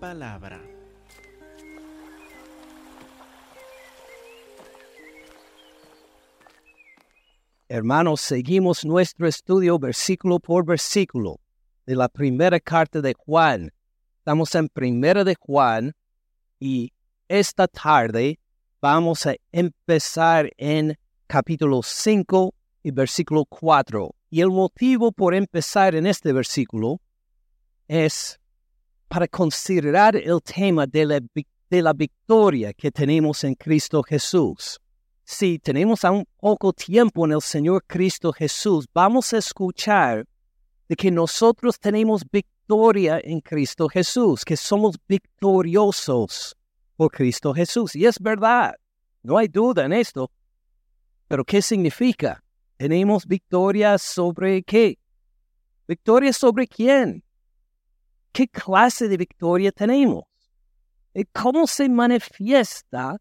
palabra. Hermanos, seguimos nuestro estudio versículo por versículo de la primera carta de Juan. Estamos en primera de Juan y esta tarde vamos a empezar en capítulo 5 y versículo 4. Y el motivo por empezar en este versículo es para considerar el tema de la, victoria que tenemos en Cristo Jesús si tenemos aún poco tiempo en el Señor Cristo Jesús, vamos a escuchar de que nosotros tenemos victoria en Cristo Jesús, que somos victoriosos por Cristo Jesús. Y es verdad, no hay duda en esto. Pero ¿qué significa? ¿Tenemos victoria sobre qué? ¿Victoria sobre quién? ¿Qué clase de victoria tenemos? ¿Cómo se manifiesta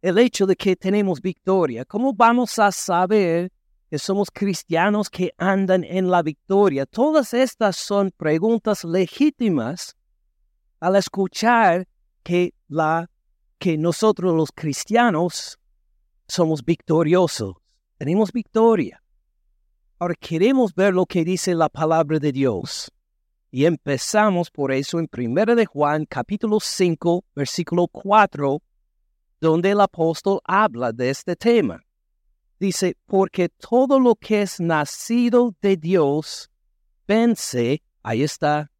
el hecho de que tenemos victoria? ¿Cómo vamos a saber que somos cristianos que andan en la victoria? Todas estas son preguntas legítimas al escuchar que, la, que nosotros los cristianos somos victoriosos, tenemos victoria. Ahora queremos ver lo que dice la palabra de Dios. Y empezamos por eso en 1 de Juan capítulo 5, versículo 4 donde el apóstol habla de este tema. Dice, porque todo lo que es nacido de Dios vence, ahí está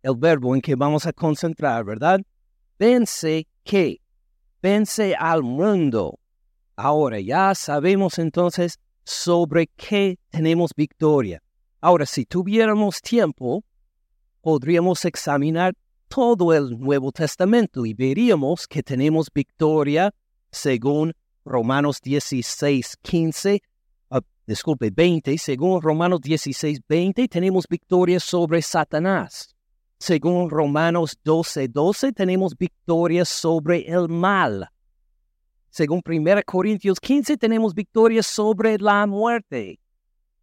el verbo en que vamos a concentrar, ¿verdad? Vence qué? Vence al mundo. Ahora ya sabemos entonces sobre qué tenemos victoria. Ahora, si tuviéramos tiempo, podríamos examinar todo el Nuevo Testamento y veríamos que tenemos victoria según Romanos 16, 15, ah, disculpe, 20, según Romanos 16, 20, tenemos victoria sobre Satanás. Según Romanos 12, 12, tenemos victoria sobre el mal. Según 1 Corintios 15, tenemos victoria sobre la muerte.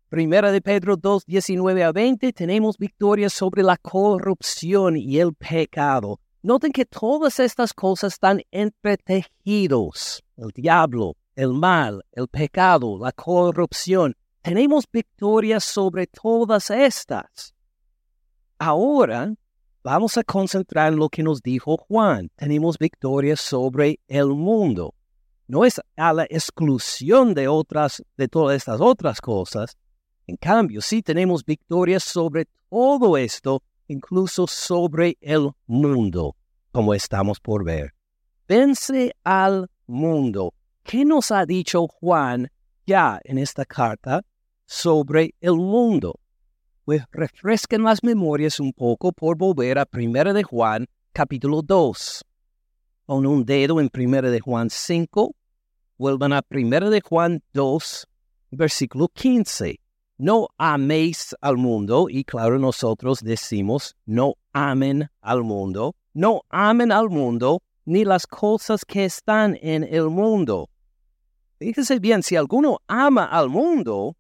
Primera de Pedro 2, 19 a 20, tenemos victoria sobre la corrupción y el pecado. Noten que todas estas cosas están entretejidos. El diablo, el mal, el pecado, la corrupción. Tenemos victoria sobre todas estas. Ahora vamos a concentrar en lo que nos dijo Juan. Tenemos victoria sobre el mundo. No es a la exclusión de otras, de todas estas otras cosas, en cambio, sí tenemos victorias sobre todo esto, incluso sobre el mundo, como estamos por ver. Vence al mundo. ¿Qué nos ha dicho Juan ya en esta carta sobre el mundo? Pues refresquen las memorias un poco por volver a 1 de Juan, capítulo 2. Con un dedo en 1 de Juan 5, vuelvan a 1 de Juan 2, versículo 15 no améis al mundo, y claro, nosotros decimos, no amen al mundo, no amen al mundo, ni las cosas que están en el mundo. Fíjese bien, si alguno ama al mundo,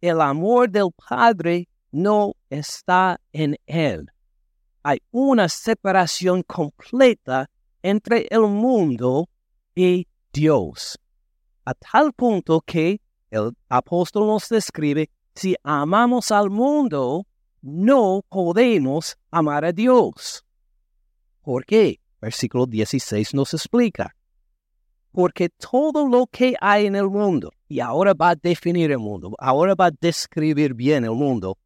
el amor del Padre no está en él. Hay una separación completa entre el mundo y Dios, a tal punto que el apóstol nos describe si amamos al mundo, no podemos amar a Dios. ¿Por qué? Versículo 16 nos explica. Porque todo lo que hay en el mundo, y ahora va a definir el mundo, ahora va a describir bien el mundo,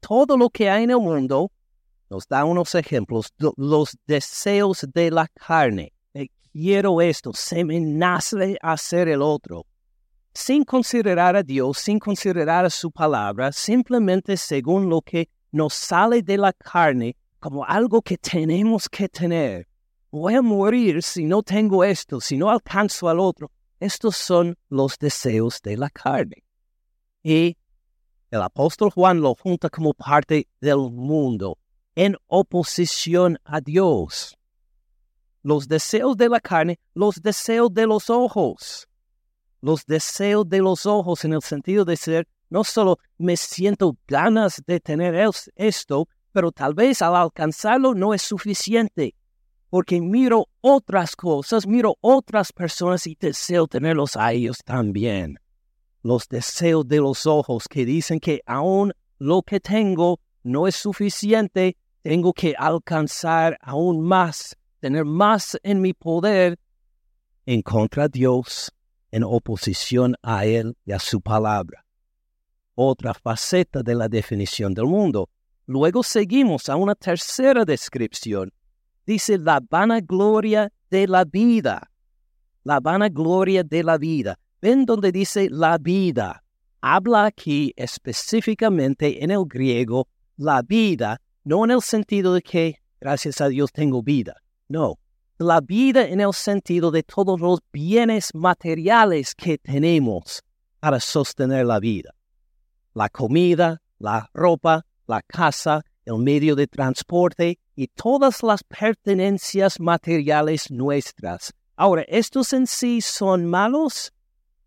todo lo que hay en el mundo, nos da unos ejemplos, los deseos de la carne. Eh, quiero esto, se me nace hacer el otro sin considerar a Dios, sin considerar a su palabra, simplemente según lo que nos sale de la carne como algo que tenemos que tener. Voy a morir si no tengo esto, si no alcanzo al otro. Estos son los deseos de la carne. Y el apóstol Juan lo junta como parte del mundo, en oposición a Dios. Los deseos de la carne, los deseos de los ojos los deseos de los ojos en el sentido de ser, no solo me siento ganas de tener esto, pero tal vez al alcanzarlo no es suficiente, porque miro otras cosas, miro otras personas y deseo tenerlos a ellos también. Los deseos de los ojos que dicen que aún lo que tengo no es suficiente, tengo que alcanzar aún más, tener más en mi poder en contra de Dios, en oposición a Él y a su palabra. Otra faceta de la definición del mundo. Luego seguimos a una tercera descripción. Dice la vanagloria de la vida. La vanagloria de la vida. Ven donde dice la vida. Habla aquí específicamente en el griego la vida, no en el sentido de que gracias a Dios tengo vida. No, la vida en el sentido de todos los bienes materiales que tenemos para sostener la vida. La comida, la ropa, la casa, el medio de transporte y todas las pertenencias materiales nuestras. Ahora, ¿estos en sí son malos?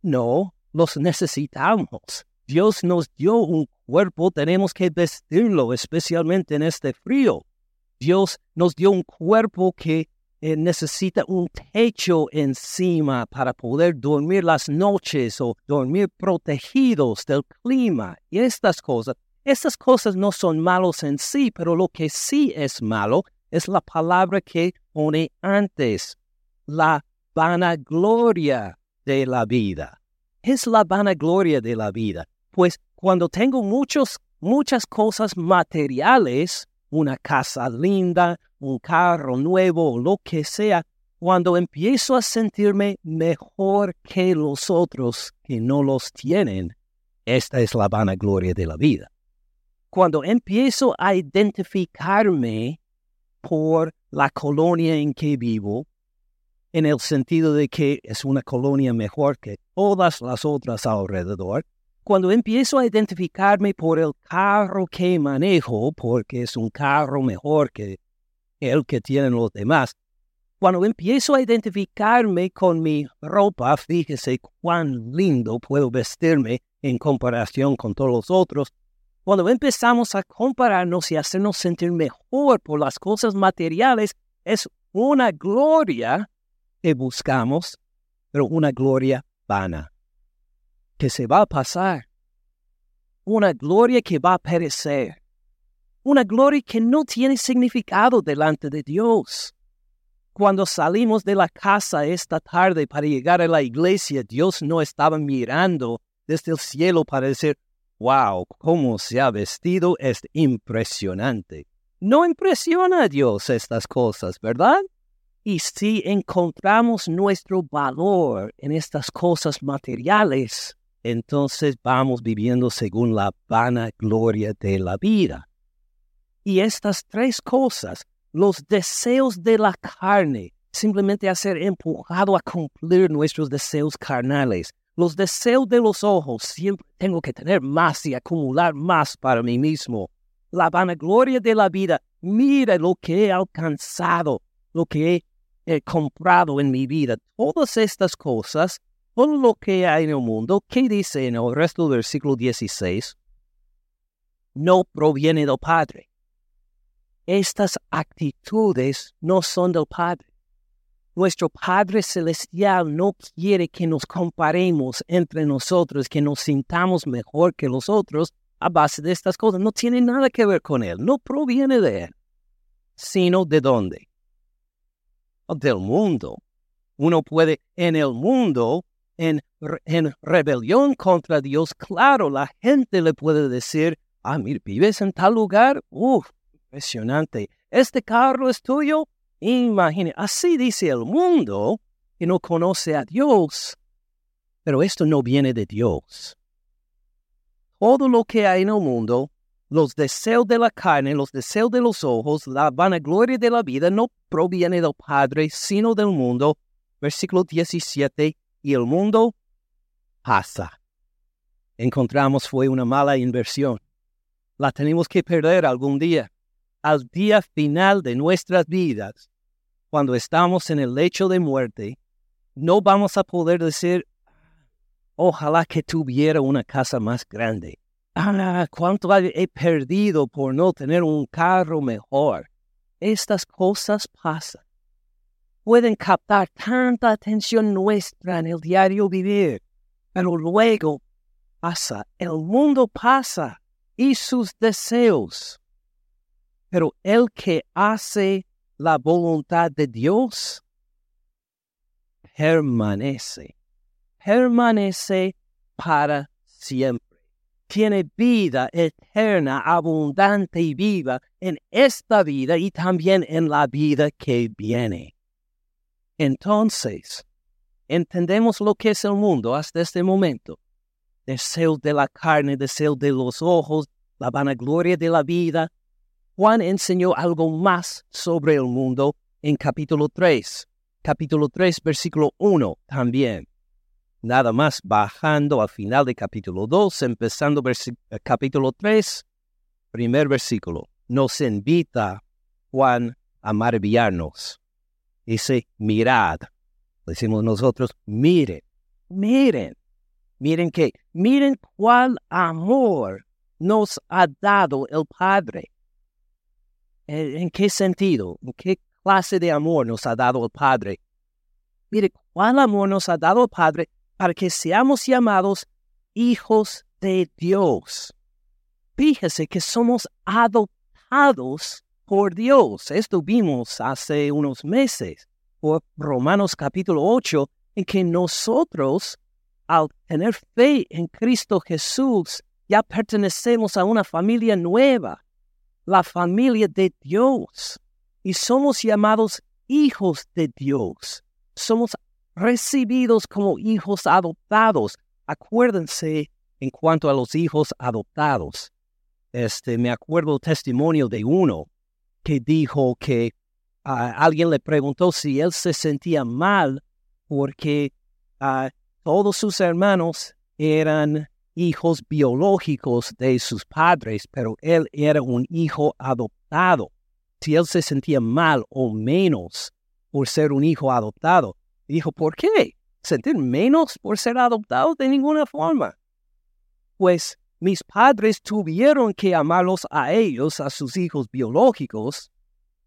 No, los necesitamos. Dios nos dio un cuerpo, tenemos que vestirlo, especialmente en este frío. Dios nos dio un cuerpo que eh, necesita un techo encima para poder dormir las noches o dormir protegidos del clima y estas cosas. Estas cosas no son malos en sí, pero lo que sí es malo es la palabra que pone antes, la vanagloria de la vida. Es la vanagloria de la vida, pues cuando tengo muchos, muchas cosas materiales, una casa linda, un carro nuevo o lo que sea, cuando empiezo a sentirme mejor que los otros que no los tienen, esta es la vanagloria de la vida. Cuando empiezo a identificarme por la colonia en que vivo, en el sentido de que es una colonia mejor que todas las otras alrededor, cuando empiezo a identificarme por el carro que manejo, porque es un carro mejor que el que tienen los demás, cuando empiezo a identificarme con mi ropa, fíjese cuán lindo puedo vestirme en comparación con todos los otros, cuando empezamos a compararnos y hacernos sentir mejor por las cosas materiales, es una gloria que buscamos, pero una gloria vana, que se va a pasar. Una gloria que va a perecer. Una gloria que no tiene significado delante de Dios. Cuando salimos de la casa esta tarde para llegar a la iglesia, Dios no estaba mirando desde el cielo para decir, wow, cómo se ha vestido es impresionante. No impresiona a Dios estas cosas, ¿verdad? Y si encontramos nuestro valor en estas cosas materiales, entonces vamos viviendo según la vana gloria de la vida. Y estas tres cosas, los deseos de la carne, simplemente a ser empujado a cumplir nuestros deseos carnales, los deseos de los ojos, siempre tengo que tener más y acumular más para mí mismo. La vanagloria de la vida, mira lo que he alcanzado, lo que he, comprado en mi vida. Todas estas cosas, todo lo que hay en el mundo, ¿qué dice en el resto del versículo 16? No proviene del Padre. Estas actitudes no son del Padre. Nuestro Padre Celestial no quiere que nos comparemos entre nosotros, que nos sintamos mejor que los otros a base de estas cosas. No tiene nada que ver con Él, no proviene de Él, sino de dónde? Del mundo. Uno puede en el mundo, en, en rebelión contra Dios, claro, la gente le puede decir, ah, mira, vives en tal lugar, uff, impresionante. ¿Este carro es tuyo? Imagine, así dice el mundo que no conoce a Dios, pero esto no viene de Dios. Todo lo que hay en el mundo, los deseos de la carne, los deseos de los ojos, la vanagloria de la vida, no proviene del Padre, sino del mundo. Versículo 17, y el mundo pasa. Encontramos fue una mala inversión. La tenemos que perder algún día al día final de nuestras vidas, cuando estamos en el lecho de muerte, no vamos a poder decir, ojalá que tuviera una casa más grande. ah, cuánto he perdido por no tener un carro mejor. Estas cosas pasan. Pueden captar tanta atención nuestra en el diario vivir, pero luego pasa, el mundo pasa y sus deseos. Pero el que hace la voluntad de Dios permanece, permanece para siempre. Tiene vida eterna, abundante y viva en esta vida y también en la vida que viene. Entonces, entendemos lo que es el mundo hasta este momento. Deseo de la carne, deseo de los ojos, la vanagloria de la vida. Juan enseñó algo más sobre el mundo en capítulo 3 capítulo 3, versículo 1 también. Nada más bajando al final de capítulo 2, empezando eh, capítulo 3, primer versículo. Nos invita Juan a maravillarnos. Dice, mirad. Decimos nosotros, miren, miren. Miren que, miren cuál amor nos ha dado el Padre. ¿En qué sentido? ¿En qué clase de amor nos ha dado el Padre. Mire, cuál amor nos ha dado el Padre para que seamos llamados hijos de Dios. Fíjese que somos adoptados por Dios. Esto vimos hace unos meses por Romanos capítulo 8, en que nosotros, al tener fe en Cristo Jesús, ya pertenecemos a una familia nueva, la familia de Dios y somos llamados hijos de Dios. Somos recibidos como hijos adoptados. Acuérdense en cuanto a los hijos adoptados. Este, me acuerdo testimonio de uno que dijo que alguien le preguntó si él se sentía mal porque todos sus hermanos eran hijos biológicos de sus padres, pero él era un hijo adoptado si él se sentía mal o menos por ser un hijo adoptado. dijo, ¿por qué? ¿Sentir menos por ser adoptado? De ninguna forma. Pues mis padres tuvieron que amarlos a ellos, a sus hijos biológicos,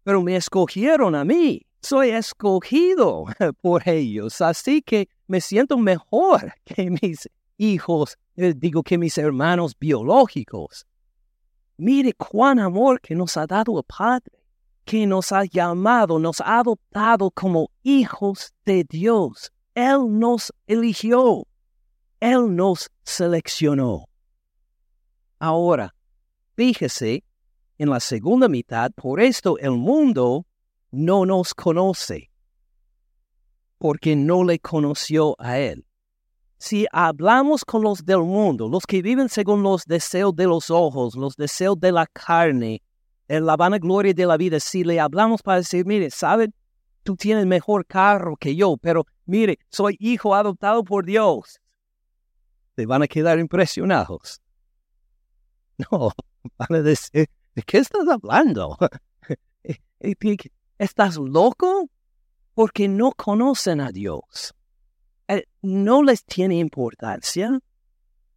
pero me escogieron a mí. Soy escogido por ellos, así que me siento mejor que mis hijos, eh, digo que mis hermanos biológicos. Mire cuán amor que nos ha dado el Padre que nos ha llamado, nos ha adoptado como hijos de Dios. Él nos eligió. Él nos seleccionó. Ahora, fíjese, en la segunda mitad, por esto el mundo no nos conoce, porque no le conoció a Él. Si hablamos con los del mundo, los que viven según los deseos de los ojos, los deseos de la carne, en la vanagloria de la vida, si le hablamos para decir, mire, ¿sabe? Tú tienes mejor carro que yo, pero mire, soy hijo adoptado por Dios. Te van a quedar impresionados. No, van a decir, ¿de qué estás hablando? ¿Estás loco? Porque no conocen a Dios. Eh, no les tiene importancia.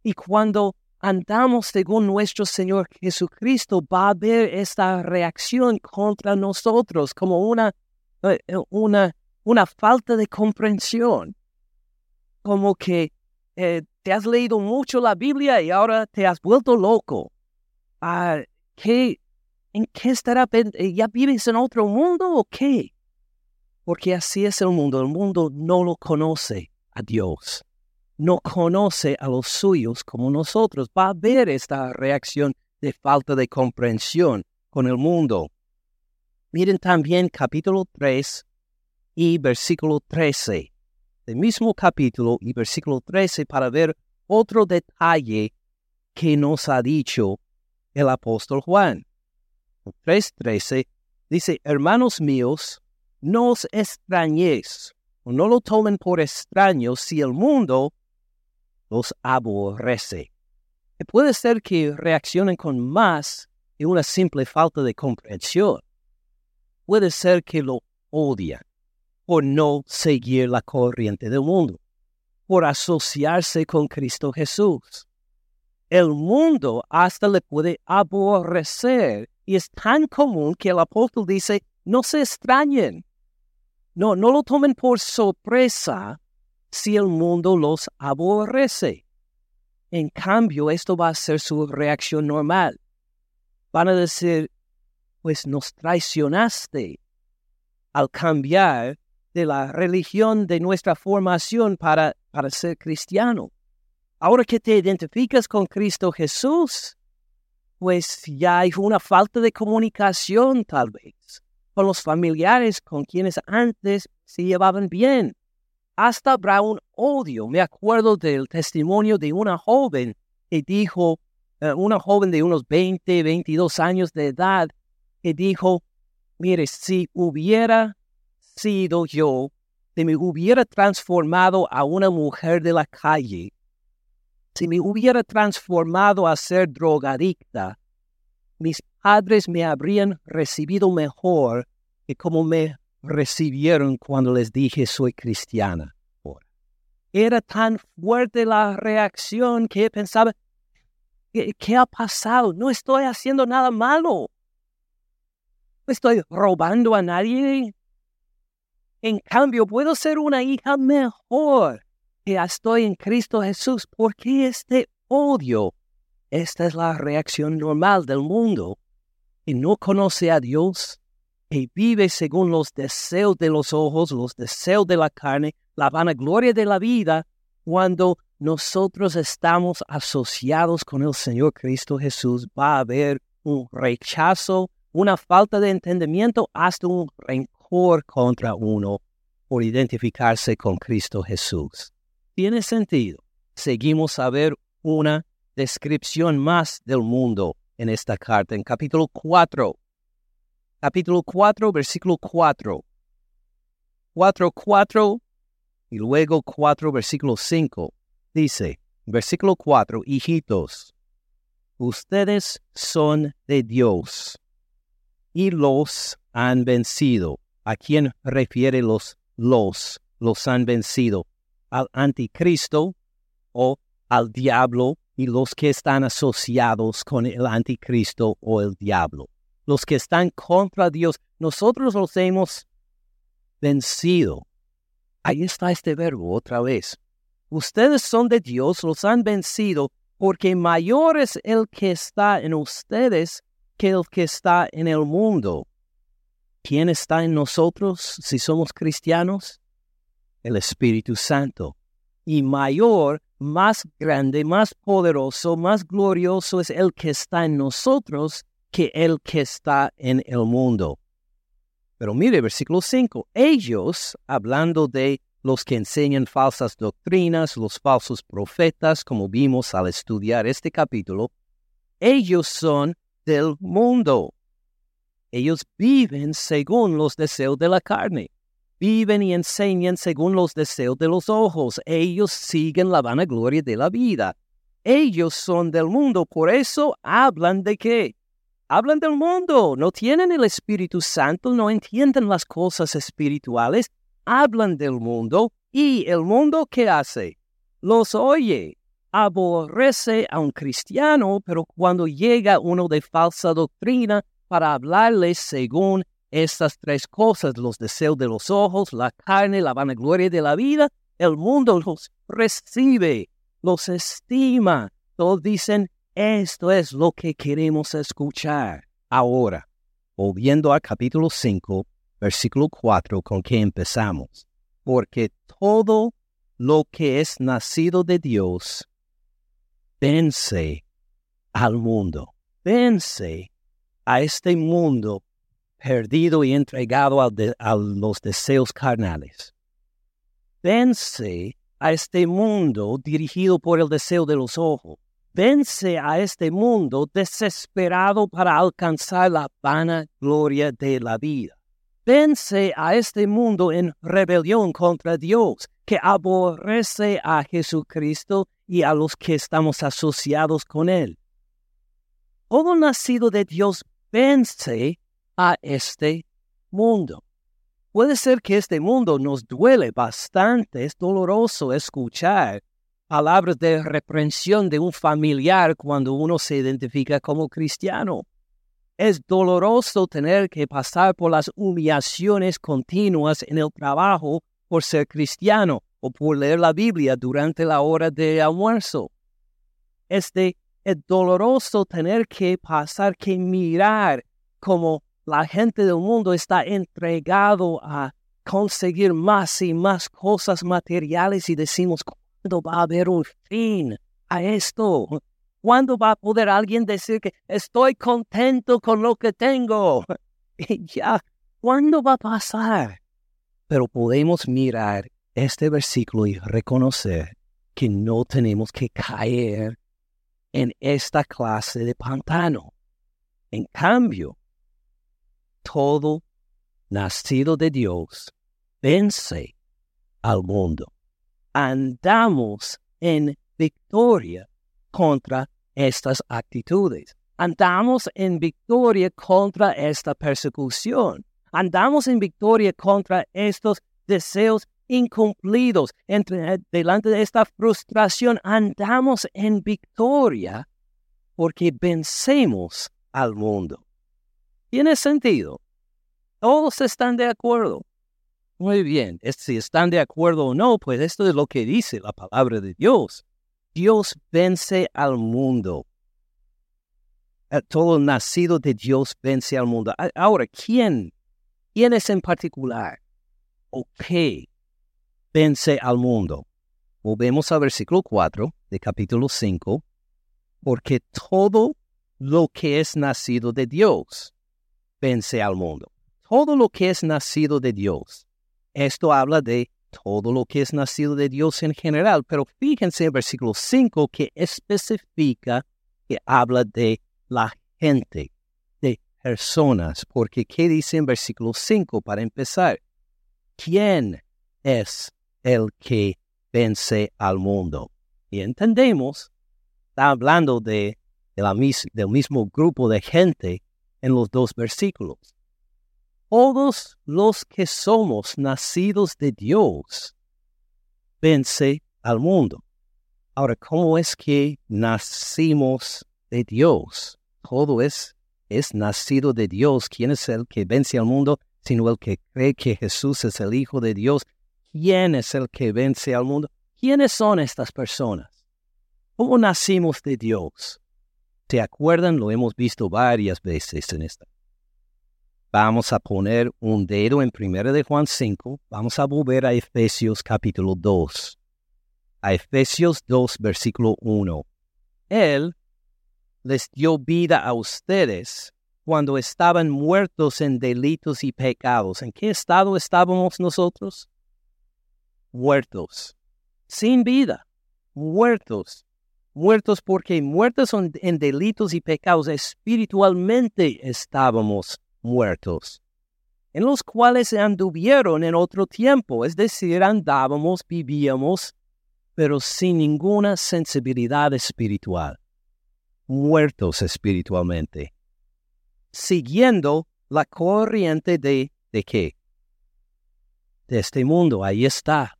Y cuando andamos según nuestro Señor Jesucristo, va a haber esta reacción contra nosotros como una, eh, eh, una, falta de comprensión. Como que eh, te has leído mucho la Biblia y ahora te has vuelto loco. Ah, ¿qué, ¿En qué estará? ¿Ya vives en otro mundo o qué? Porque así es el mundo. El mundo no lo conoce a Dios no conoce a los suyos como nosotros. Va a haber esta reacción de falta de comprensión con el mundo. Miren también capítulo 3 y versículo 13. El mismo capítulo y versículo 13 para ver otro detalle que nos ha dicho el apóstol Juan. 3.13 dice, hermanos míos, no os extrañéis, o no lo tomen por extraño si el mundo los aborrece. puede ser que reaccionen con más de una simple falta de comprensión. Puede ser que lo odian por no seguir la corriente del mundo, por asociarse con Cristo Jesús. El mundo hasta le puede aborrecer. Y es tan común que el apóstol dice, no se extrañen. No, no lo tomen por sorpresa si el mundo los aborrece. En cambio, esto va a ser su reacción normal. Van a decir, pues nos traicionaste al cambiar de la religión de nuestra formación para, para ser cristiano. Ahora que te identificas con Cristo Jesús, pues ya hay una falta de comunicación tal vez con los familiares con quienes antes se llevaban bien. Hasta habrá un odio. Me acuerdo del testimonio de una joven que dijo, eh, una joven de unos 20, 22 años de edad, que dijo, mire, si hubiera sido yo, si me hubiera transformado a una mujer de la calle, si me hubiera transformado a ser drogadicta, mis padres me habrían recibido mejor que como me recibieron cuando les dije soy cristiana. Era tan fuerte la reacción que pensaba, ¿qué, ha pasado? No estoy haciendo nada malo. No estoy robando a nadie. En cambio, puedo ser una hija mejor que estoy en Cristo Jesús. ¿Por qué este odio? Esta es la reacción normal del mundo que no conoce a Dios, que vive según los deseos de los ojos, los deseos de la carne, la vanagloria de la vida, cuando nosotros estamos asociados con el Señor Cristo Jesús, va a haber un rechazo, una falta de entendimiento, hasta un rencor contra uno por identificarse con Cristo Jesús tiene sentido. Seguimos a ver una descripción más del mundo en esta carta, en capítulo 4. Capítulo 4, versículo 4. 4, 4 y luego 4, versículo 5. Dice, versículo 4, hijitos, ustedes son de Dios y los han vencido. ¿A quién refiere los los? Los han vencido al anticristo o al diablo y los que están asociados con el anticristo o el diablo. Los que están contra Dios, nosotros los hemos vencido. Ahí está este verbo otra vez. Ustedes son de Dios, los han vencido, porque mayor es el que está en ustedes que el que está en el mundo. ¿Quién está en nosotros si somos cristianos? El Espíritu Santo. Y mayor, más grande, más poderoso, más glorioso es el que está en nosotros que el que está en el mundo. Pero mire, versículo 5, ellos, hablando de los que enseñan falsas doctrinas, los falsos profetas, como vimos al estudiar este capítulo, ellos son del mundo. Ellos viven según los deseos de la carne viven y enseñan según los deseos de los ojos. Ellos siguen la vanagloria de la vida. Ellos son del mundo, por eso hablan de qué? Hablan del mundo, no tienen el Espíritu Santo, no entienden las cosas espirituales, hablan del mundo y el mundo ¿qué hace? Los oye, aborrece a un cristiano, pero cuando llega uno de falsa doctrina para hablarles según estas tres cosas, los deseos de los ojos, la carne, la vanagloria de la vida, el mundo los recibe, los estima. Todos dicen, esto es lo que queremos escuchar. Ahora, volviendo al capítulo 5, versículo 4, con que empezamos. Porque todo lo que es nacido de Dios vence al mundo, vence a este mundo perdido y entregado a, los deseos carnales. Vence a este mundo dirigido por el deseo de los ojos. Vence a este mundo desesperado para alcanzar la vana gloria de la vida. Vence a este mundo en rebelión contra Dios, que aborrece a Jesucristo y a los que estamos asociados con Él. Todo nacido de Dios vence a este mundo. Puede ser que este mundo nos duele bastante, es doloroso escuchar palabras de reprensión de un familiar cuando uno se identifica como cristiano. Es doloroso tener que pasar por las humillaciones continuas en el trabajo por ser cristiano o por leer la Biblia durante la hora de almuerzo. Es, es doloroso tener que pasar, que mirar como la gente del mundo está entregado a conseguir más y más cosas materiales y decimos, ¿cuándo va a haber un fin a esto? ¿Cuándo va a poder alguien decir que estoy contento con lo que tengo? Y ya, ¿cuándo va a pasar? Pero podemos mirar este versículo y reconocer que no tenemos que caer en esta clase de pantano. En cambio, todo nacido de Dios vence al mundo. Andamos en victoria contra estas actitudes. Andamos en victoria contra esta persecución. Andamos en victoria contra estos deseos incumplidos. Entre, delante de esta frustración, andamos en victoria porque vencemos al mundo. ¿Tiene sentido? Todos están de acuerdo. Muy bien, si están de acuerdo o no, pues esto es lo que dice la palabra de Dios. Dios vence al mundo. Eh, todo nacido de Dios vence al mundo. Ahora, ¿quién? ¿Quién es en particular? ¿O qué vence al mundo? Volvemos al versículo 4 de capítulo 5. Porque todo lo que es nacido de Dios vence al mundo. Todo lo que es nacido de Dios esto habla de todo lo que es nacido de Dios en general, pero fíjense en versículo 5 que especifica que habla de la gente, de personas, porque ¿qué dice en versículo 5 para empezar? ¿Quién es el que vence al mundo? Y entendemos, está hablando de, del mismo grupo de gente en los dos versículos todos los que somos nacidos de Dios vence al mundo. Ahora, ¿cómo es que nacimos de Dios? Todo es, es nacido de Dios. ¿Quién es el que vence al mundo? Sino el que cree que Jesús es el Hijo de Dios. ¿Quién es el que vence al mundo? ¿Quiénes son estas personas? ¿Cómo nacimos de Dios? ¿Se acuerdan? Lo hemos visto varias veces en esta Vamos a poner un dedo en 1 de Juan 5. Vamos a volver a Efesios capítulo 2. A Efesios 2, versículo 1. Él les dio vida a ustedes cuando estaban muertos en delitos y pecados. ¿En qué estado estábamos nosotros? Muertos. Sin vida. Muertos. Muertos porque muertos en delitos y pecados. Espiritualmente estábamos muertos, en los cuales anduvieron en otro tiempo, es decir, andábamos, vivíamos, pero sin ninguna sensibilidad espiritual, muertos espiritualmente, siguiendo la corriente de, ¿de qué? De este mundo, ahí está,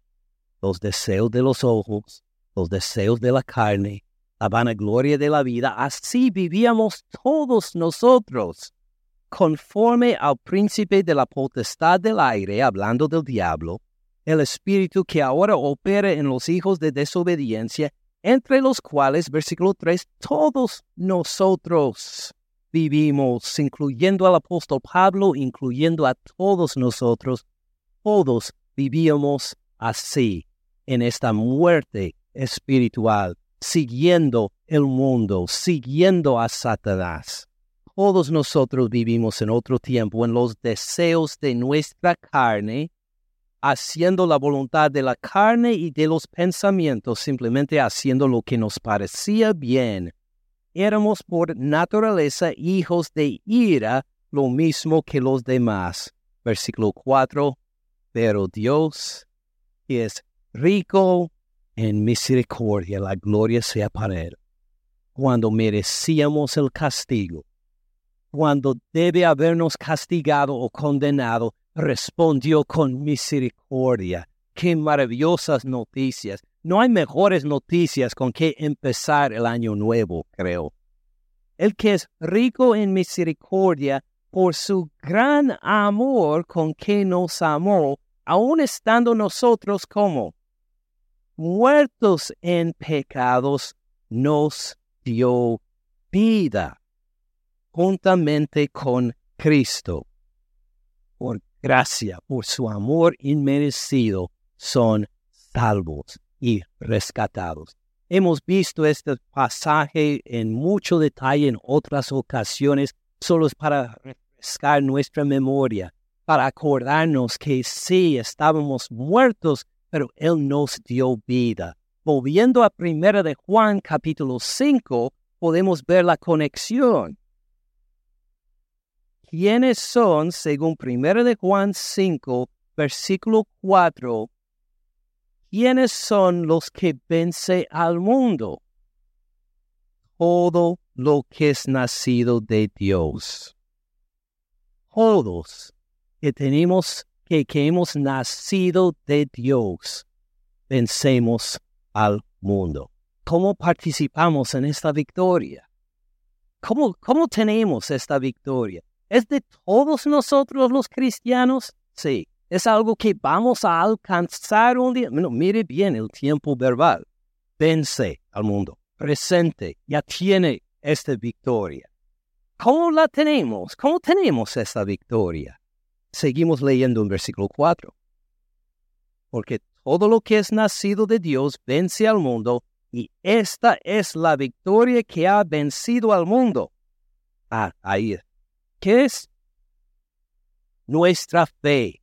los deseos de los ojos, los deseos de la carne, la vanagloria de la vida, así vivíamos todos nosotros conforme al príncipe de la potestad del aire, hablando del diablo, el espíritu que ahora opera en los hijos de desobediencia, entre los cuales, versículo 3, todos nosotros vivimos, incluyendo al apóstol Pablo, incluyendo a todos nosotros, todos vivíamos así, en esta muerte espiritual, siguiendo el mundo, siguiendo a Satanás. Todos nosotros vivimos en otro tiempo en los deseos de nuestra carne, haciendo la voluntad de la carne y de los pensamientos, simplemente haciendo lo que nos parecía bien. Éramos por naturaleza hijos de ira, lo mismo que los demás. Versículo 4. Pero Dios es rico en misericordia, la gloria sea para Él. Cuando merecíamos el castigo, cuando debe habernos castigado o condenado, respondió con misericordia. Qué maravillosas noticias. No hay mejores noticias con que empezar el año nuevo, creo. El que es rico en misericordia por su gran amor con que nos amó, aun estando nosotros como muertos en pecados, nos dio vida juntamente con Cristo. Por gracia, por su amor inmerecido, son salvos y rescatados. Hemos visto este pasaje en mucho detalle en otras ocasiones, solo para refrescar nuestra memoria, para acordarnos que sí estábamos muertos, pero Él nos dio vida. Volviendo a Primera de Juan capítulo 5, podemos ver la conexión. ¿Quiénes son, según Primera de Juan 5, versículo 4, ¿Quiénes son los que vence al mundo? Todo lo que es nacido de Dios. Todos que tenemos, que, hemos nacido de Dios, vencemos al mundo. ¿Cómo participamos en esta victoria? ¿Cómo, ¿Cómo tenemos esta victoria? ¿Es de todos nosotros los cristianos? Sí. Es algo que vamos a alcanzar un día. mire bien el tiempo verbal. Vence al mundo. Presente. Ya tiene esta victoria. ¿Cómo la tenemos? ¿Cómo tenemos esta victoria? Seguimos leyendo en versículo 4. Porque todo lo que es nacido de Dios vence al mundo, y esta es la victoria que ha vencido al mundo. Ah, ahí. ¿Qué es? Nuestra fe.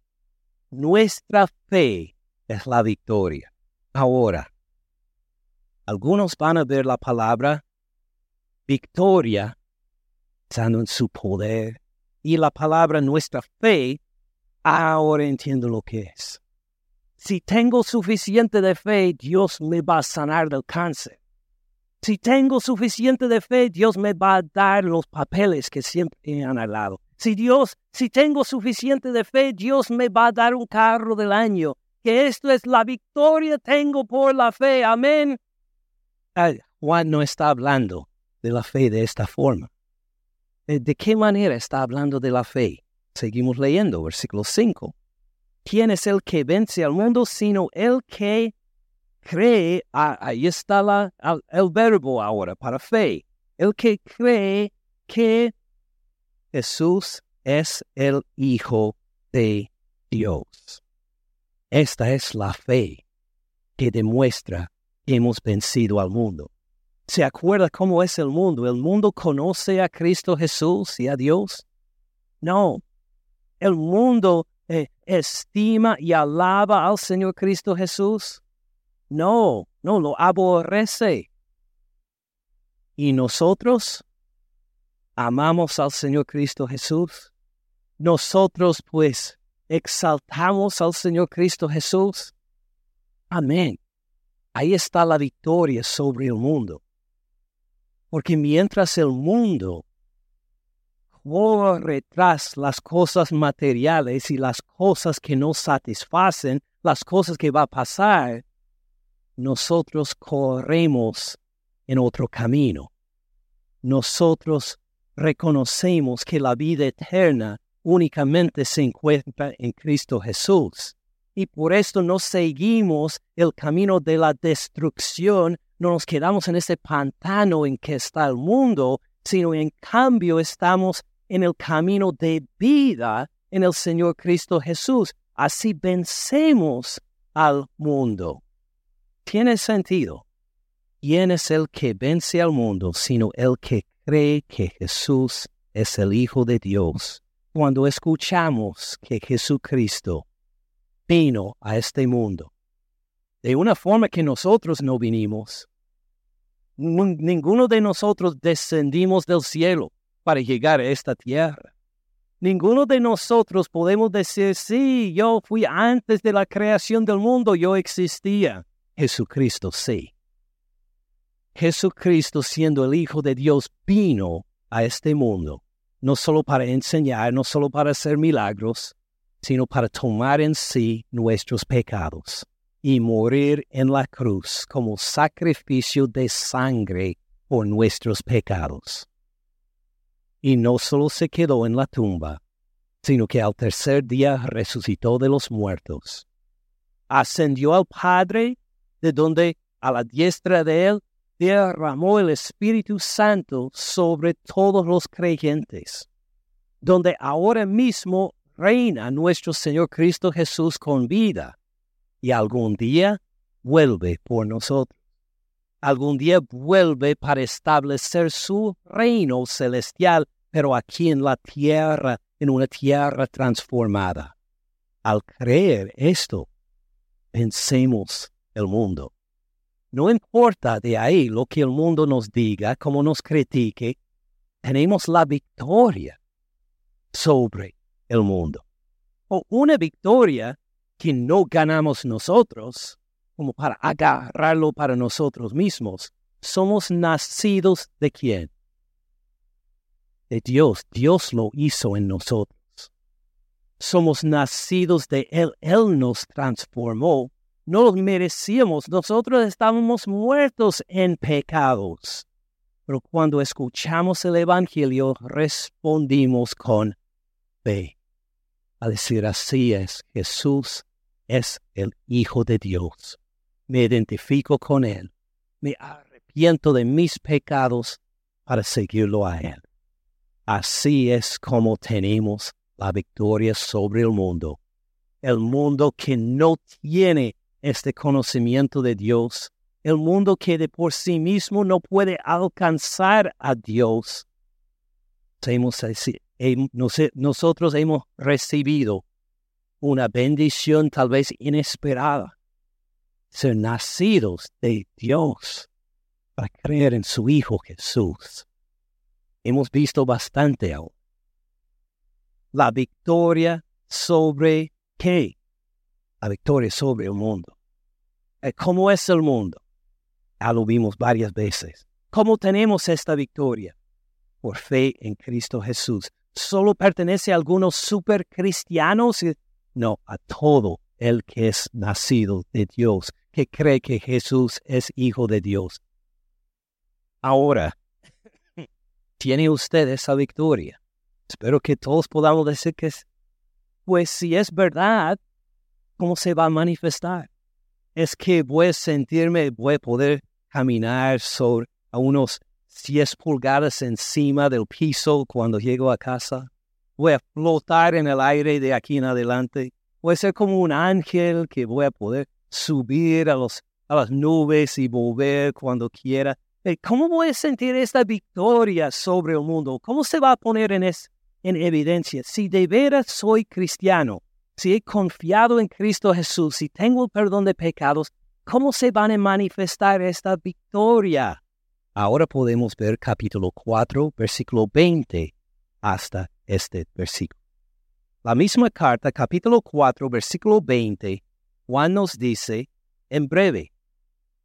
Nuestra fe es la victoria. Ahora, algunos van a ver la palabra victoria pensando en su poder y la palabra nuestra fe, ahora entiendo lo que es. Si tengo suficiente de fe, Dios me va a sanar del cáncer. Si tengo suficiente de fe, Dios me va a dar los papeles que siempre han hablado. Si Dios, si tengo suficiente de fe, Dios me va a dar un carro del año. Que esto es la victoria tengo por la fe. Amén. Juan no está hablando de la fe de esta forma. Eh, ¿De qué manera está hablando de la fe? Seguimos leyendo, versículo 5. ¿Quién es el que vence al mundo sino el que cree? Ah, ahí está la, el verbo ahora para fe. El que cree que Jesús es el Hijo de Dios. Esta es la fe que demuestra que hemos vencido al mundo. ¿Se acuerda cómo es el mundo? ¿El mundo conoce a Cristo Jesús y a Dios? No. El mundo eh, estima y alaba al Señor Cristo Jesús. No, no, lo aborrece. ¿Y nosotros? amamos al Señor Cristo Jesús, nosotros pues exaltamos al Señor Cristo Jesús. Amén. Ahí está la victoria sobre el mundo. Porque mientras el mundo corre tras las cosas materiales y las cosas que no satisfacen, las cosas que va a pasar, nosotros corremos en otro camino. Nosotros reconocemos que la vida eterna únicamente se encuentra en Cristo Jesús. Y por esto no seguimos el camino de la destrucción, no nos quedamos en ese pantano en que está el mundo, sino en cambio estamos en el camino de vida en el Señor Cristo Jesús. Así vencemos al mundo. Tiene sentido. ¿Quién es el que vence al mundo sino el que cree que Jesús es el Hijo de Dios, cuando escuchamos que Jesucristo vino a este mundo, de una forma que nosotros no vinimos, ninguno de nosotros descendimos del cielo para llegar a esta tierra. Ninguno de nosotros podemos decir, sí, yo fui antes de la creación del mundo, yo existía. Jesucristo sí. Jesucristo siendo el Hijo de Dios vino a este mundo, no solo para enseñar, no solo para hacer milagros, sino para tomar en sí nuestros pecados. y morir en la cruz como sacrificio de sangre por nuestros pecados. Y no solo se quedó en la tumba, sino que al tercer día resucitó de los muertos. Ascendió al Padre, de donde a la diestra de él derramó el Espíritu Santo sobre todos los creyentes, donde ahora mismo reina nuestro Señor Cristo Jesús con vida, y algún día vuelve por nosotros. Algún día vuelve para establecer su reino celestial, pero aquí en la tierra, en una tierra transformada. Al creer esto, vencemos el mundo. No importa de ahí lo que el mundo nos diga, como nos critique, tenemos la victoria sobre el mundo. O una victoria que no ganamos nosotros, como para agarrarlo para nosotros mismos. Somos nacidos de quién? De Dios. Dios lo hizo en nosotros. Somos nacidos de Él. Él nos transformó no los merecíamos. Nosotros estábamos muertos en pecados. Pero cuando escuchamos el Evangelio, respondimos con fe. Al decir así es, Jesús es el Hijo de Dios. Me identifico con Él. Me arrepiento de mis pecados para seguirlo a Él. Así es como tenemos la victoria sobre el mundo. El mundo que no tiene este conocimiento de Dios, el mundo que de por sí mismo no puede alcanzar a Dios. nosotros hemos recibido una bendición tal vez inesperada, ser nacidos de Dios para creer en su Hijo Jesús. Hemos visto bastante aún. La victoria sobre qué? la victoria sobre el mundo. Eh, ¿Cómo es el mundo? Ya lo vimos varias veces. ¿Cómo tenemos esta victoria? Por fe en Cristo Jesús. ¿Solo pertenece a algunos supercristianos? No, a todo el que es nacido de Dios, que cree que Jesús es hijo de Dios. Ahora, ¿tiene usted esa victoria? Espero que todos podamos decir que es, pues si es verdad, ¿cómo se va a manifestar? Es que voy a sentirme, voy a poder caminar sobre a unos 10 pulgadas encima del piso cuando llego a casa. Voy a flotar en el aire de aquí en adelante. Voy a ser como un ángel que voy a poder subir a, los, a las nubes y volver cuando quiera. Eh, ¿Cómo voy a sentir esta victoria sobre el mundo? ¿Cómo se va a poner en, en evidencia? Si de veras soy cristiano, si he confiado en Cristo Jesús, si tengo el perdón de pecados, ¿cómo se van a manifestar esta victoria? Ahora podemos ver capítulo 4, versículo 20 hasta este versículo. La misma carta, capítulo 4, versículo 20, Juan nos dice en breve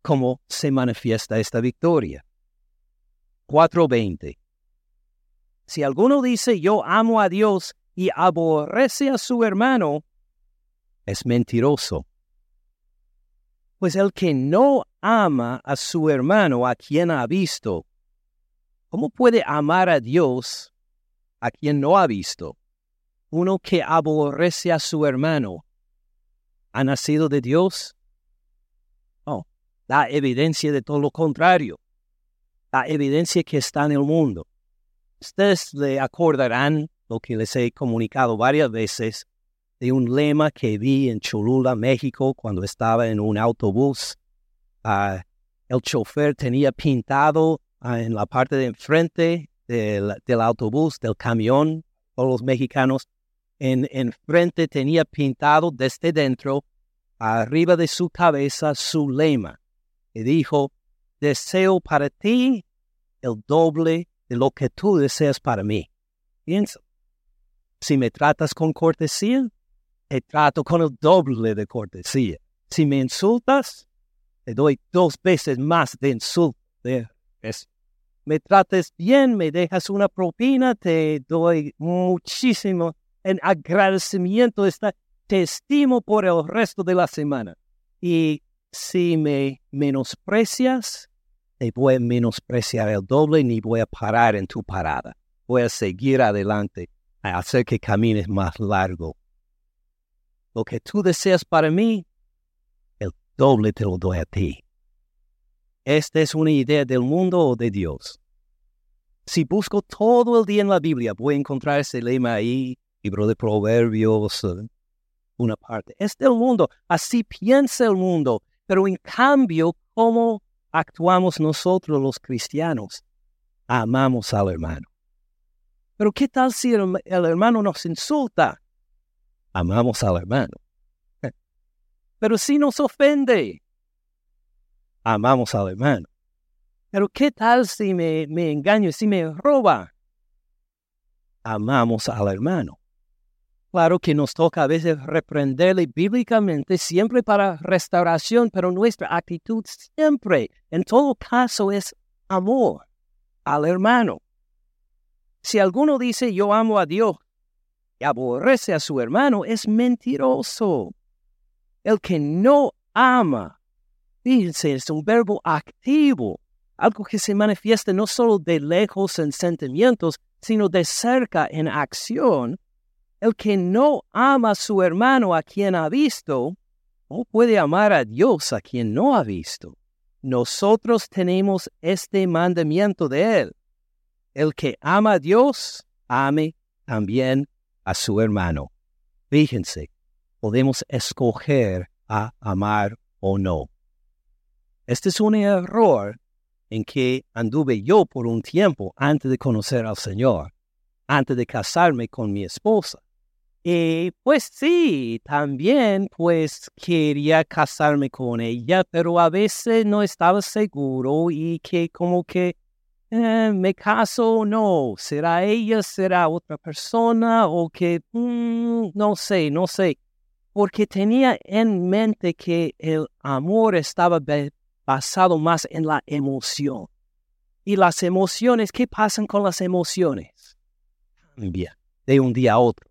cómo se manifiesta esta victoria. 4.20. Si alguno dice yo amo a Dios y aborrece a su hermano, es mentiroso. Pues el que no ama a su hermano a quien ha visto, ¿cómo puede amar a Dios a quien no ha visto? Uno que aborrece a su hermano, ¿ha nacido de Dios? No, da evidencia de todo lo contrario. Da evidencia que está en el mundo. Ustedes le acordarán lo que les he comunicado varias veces de un lema que vi en Cholula, México, cuando estaba en un autobús. Ah, el chofer tenía pintado ah, en la parte de enfrente del, autobús, del camión, todos los mexicanos, en, enfrente tenía pintado desde dentro, arriba de su cabeza, su lema. Y dijo, deseo para ti el doble de lo que tú deseas para mí. Piensa, si me tratas con cortesía, te trato con el doble de cortesía. Si me insultas, te doy dos veces más de insulto. Me trates bien, me dejas una propina, te doy muchísimo en agradecimiento. Te estimo por el resto de la semana. Y si me menosprecias, te voy a menospreciar el doble ni voy a parar en tu parada. Voy a seguir adelante, a hacer que camines más largo. Lo que tú deseas para mí, el doble te lo doy a ti. ¿Esta es una idea del mundo o de Dios? Si busco todo el día en la Biblia, voy a encontrar ese lema ahí, libro de Proverbios, eh, una parte. Es del mundo, así piensa el mundo, pero en cambio, ¿cómo actuamos nosotros los cristianos? Amamos al hermano. Pero ¿qué tal si el, hermano nos insulta? Amamos al hermano. Pero si nos ofende, amamos al hermano. Pero ¿qué tal si me, me engaño, si me roba? Amamos al hermano. Claro que nos toca a veces reprenderle bíblicamente, siempre para restauración, pero nuestra actitud siempre, en todo caso, es amor al hermano. Si alguno dice yo amo a Dios y aborrece a su hermano, es mentiroso. El que no ama Fíjense, es un verbo activo, algo que se manifiesta no solo de lejos en sentimientos, sino de cerca en acción. El que no ama a su hermano a quien ha visto, no puede amar a Dios a quien no ha visto. Nosotros tenemos este mandamiento de Él. El que ama a Dios, ame también a su hermano. Fíjense, podemos escoger a amar o no. Este es un error en que anduve yo por un tiempo antes de conocer al Señor, antes de casarme con mi esposa. Y pues sí, también pues quería casarme con ella, pero a veces no estaba seguro y que como que eh, me caso o no, será ella, será otra persona o que mm, no sé, no sé, porque tenía en mente que el amor estaba basado más en la emoción. Y las emociones, ¿qué pasan con las emociones? Cambia de un día a otro.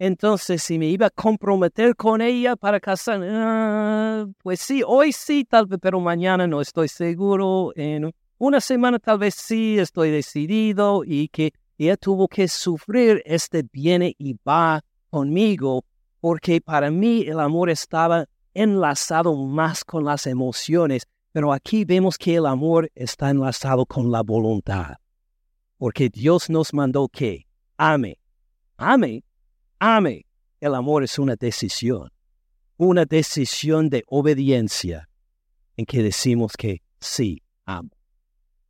Entonces, si me iba a comprometer con ella para casar, ah, pues sí, hoy sí, tal vez, pero mañana no estoy seguro. En una semana tal vez sí estoy decidido y que ella tuvo que sufrir este viene y va conmigo, porque para mí el amor estaba enlazado más con las emociones, pero aquí vemos que el amor está enlazado con la voluntad. Porque Dios nos mandó que ame, ame, ame. El amor es una decisión, una decisión de obediencia en que decimos que sí, amo.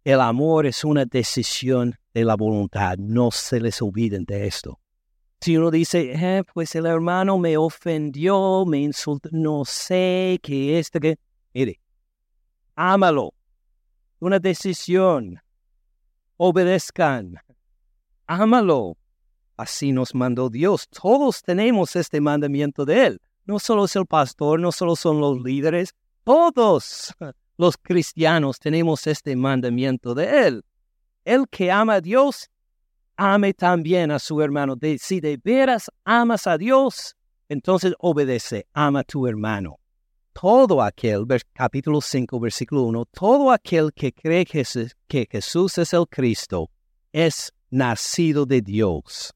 El amor es una decisión de la voluntad, no se les olviden de esto. Si uno dice, eh, pues el hermano me ofendió, me insultó, no sé qué es, que... Mire, ámalo. Una decisión. Obedezcan. Ámalo. Así nos mandó Dios. Todos tenemos este mandamiento de Él. No solo es el pastor, no solo son los líderes, todos los cristianos tenemos este mandamiento de Él. El que ama a Dios, ame también a su hermano. si de veras amas a Dios, entonces obedece, ama a tu hermano. Todo aquel, capítulo 5, versículo 1, todo aquel que cree que Jesús es el Cristo es nacido de Dios.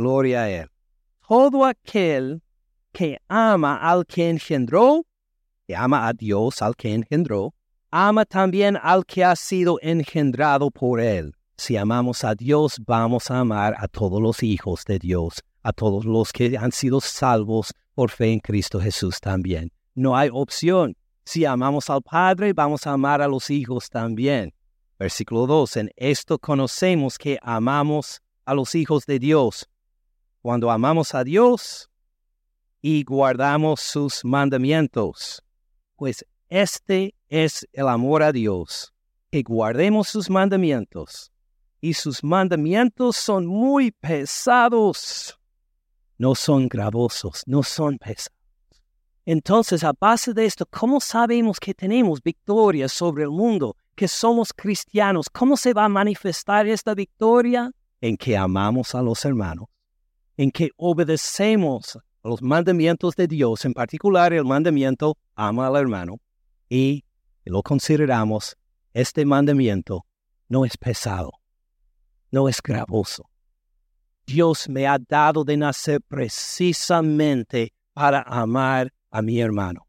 Gloria a Él. Todo aquel que ama al que engendró, que ama a Dios al que engendró, ama también al que ha sido engendrado por Él si amamos a Dios, vamos a amar a todos los hijos de Dios, a todos los que han sido salvos por fe en Cristo Jesús también. No hay opción. Si amamos al Padre, vamos a amar a los hijos también. Versículo 2. En esto conocemos que amamos a los hijos de Dios. Cuando amamos a Dios y guardamos sus mandamientos. Pues este es el amor a Dios, que guardemos sus mandamientos y sus mandamientos son muy pesados. No son gravosos, no son pesados. Entonces, a base de esto, ¿cómo sabemos que tenemos victoria sobre el mundo, que somos cristianos? ¿Cómo se va a manifestar esta victoria? En que amamos a los hermanos, en que obedecemos los mandamientos de Dios, en particular el mandamiento ama al hermano, y lo consideramos, este mandamiento no es pesado, no es gravoso. Dios me ha dado de nacer precisamente para amar a mi hermano.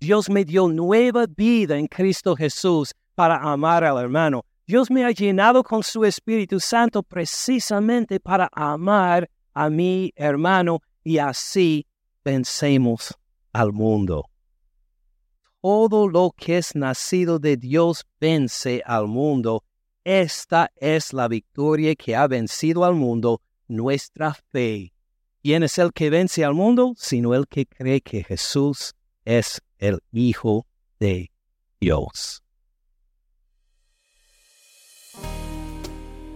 Dios me dio nueva vida en Cristo Jesús para amar al hermano. Dios me ha llenado con su Espíritu Santo precisamente para amar a mi hermano y así vencemos al mundo. Todo lo que es nacido de Dios vence al mundo. Esta es la victoria que ha vencido al mundo, nuestra fe. ¿Quién es el que vence al mundo? Sino el que cree que Jesús es el Hijo de Dios.